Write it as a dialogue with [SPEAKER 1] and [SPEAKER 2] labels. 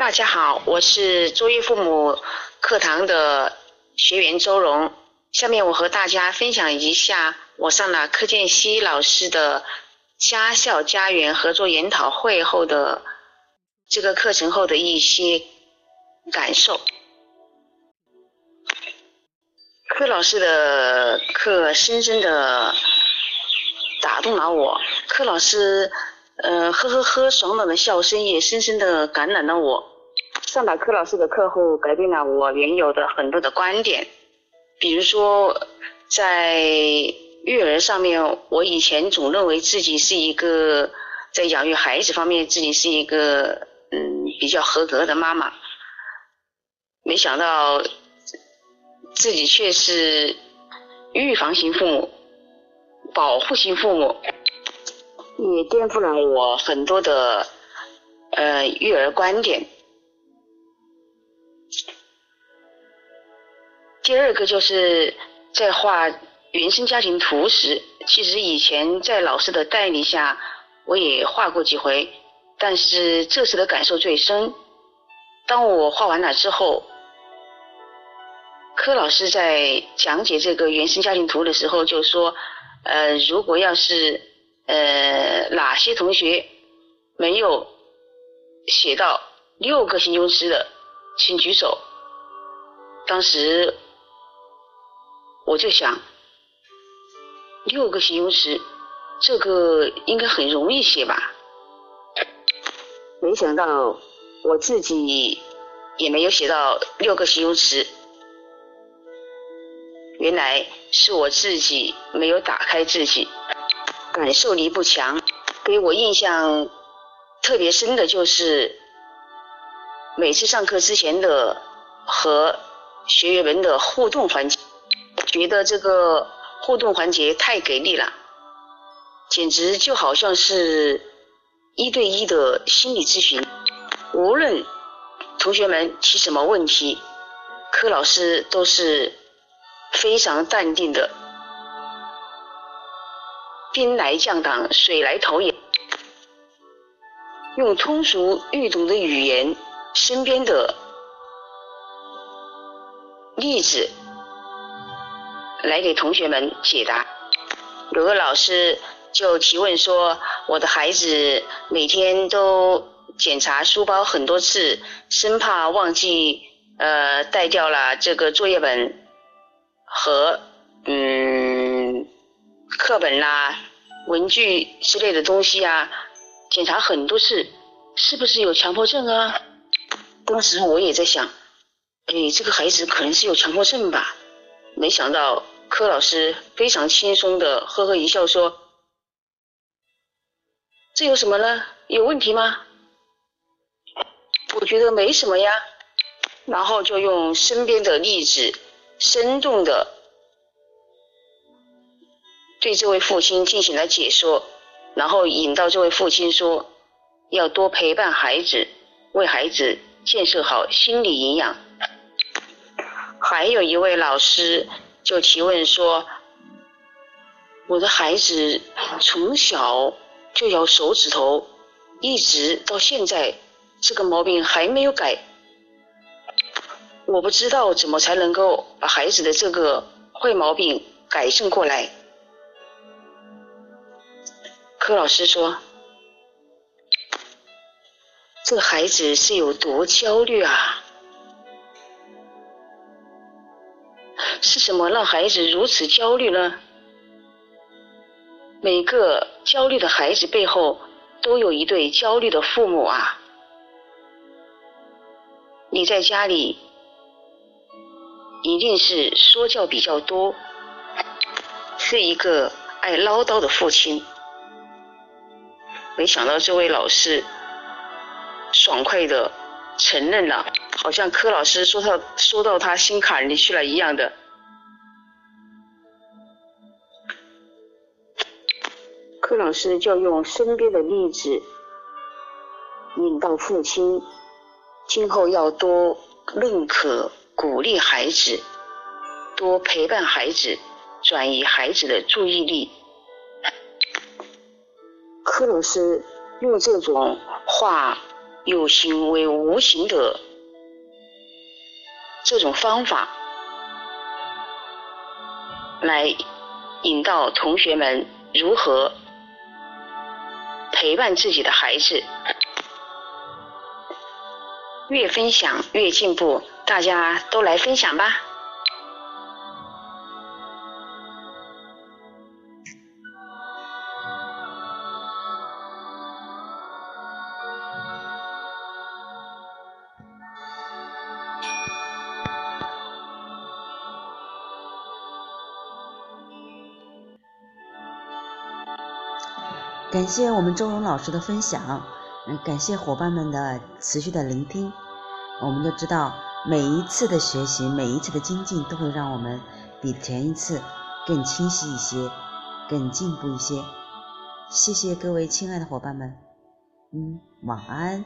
[SPEAKER 1] 大家好，我是卓越父母课堂的学员周荣。下面我和大家分享一下我上了柯建熙老师的家校家园合作研讨会后的这个课程后的一些感受。柯老师的课深深的打动了我，柯老师。呃，呵呵呵，爽朗的笑声也深深的感染了我。上了柯老师的课后，改变了我原有的很多的观点。比如说，在育儿上面，我以前总认为自己是一个在养育孩子方面自己是一个嗯比较合格的妈妈，没想到自己却是预防型父母、保护型父母。也颠覆了我很多的呃育儿观点。第二个就是在画原生家庭图时，其实以前在老师的带领下，我也画过几回，但是这次的感受最深。当我画完了之后，柯老师在讲解这个原生家庭图的时候就说，呃，如果要是呃，哪些同学没有写到六个形容词的，请举手。当时我就想，六个形容词，这个应该很容易写吧？没想到我自己也没有写到六个形容词，原来是我自己没有打开自己。感受力不强，给我印象特别深的就是每次上课之前的和学员们的互动环节，觉得这个互动环节太给力了，简直就好像是一对一的心理咨询。无论同学们提什么问题，柯老师都是非常淡定的。兵来将挡，水来土掩，用通俗易懂的语言，身边的例子来给同学们解答。有个老师就提问说：“我的孩子每天都检查书包很多次，生怕忘记呃带掉了这个作业本和嗯。”课本啦、文具之类的东西啊，检查很多次，是不是有强迫症啊？当时我也在想，哎，这个孩子可能是有强迫症吧？没想到柯老师非常轻松的呵呵一笑说：“这有什么呢？有问题吗？”我觉得没什么呀，然后就用身边的例子，生动的。对这位父亲进行了解说，然后引导这位父亲说，要多陪伴孩子，为孩子建设好心理营养。还有一位老师就提问说，我的孩子从小就咬手指头，一直到现在这个毛病还没有改，我不知道怎么才能够把孩子的这个坏毛病改正过来。柯老师说：“这个孩子是有多焦虑啊？是什么让孩子如此焦虑呢？每个焦虑的孩子背后都有一对焦虑的父母啊！你在家里一定是说教比较多，是一个爱唠叨的父亲。”没想到这位老师爽快的承认了，好像柯老师说到说到他心坎里去了一样的。柯老师就用身边的例子引导父亲，今后要多认可、鼓励孩子，多陪伴孩子，转移孩子的注意力。柯老师用这种话有形为无形的这种方法，来引导同学们如何陪伴自己的孩子。越分享越进步，大家都来分享吧。
[SPEAKER 2] 感谢我们周荣老师的分享，嗯，感谢伙伴们的持续的聆听。我们都知道，每一次的学习，每一次的精进，都会让我们比前一次更清晰一些，更进步一些。谢谢各位亲爱的伙伴们，嗯，晚安。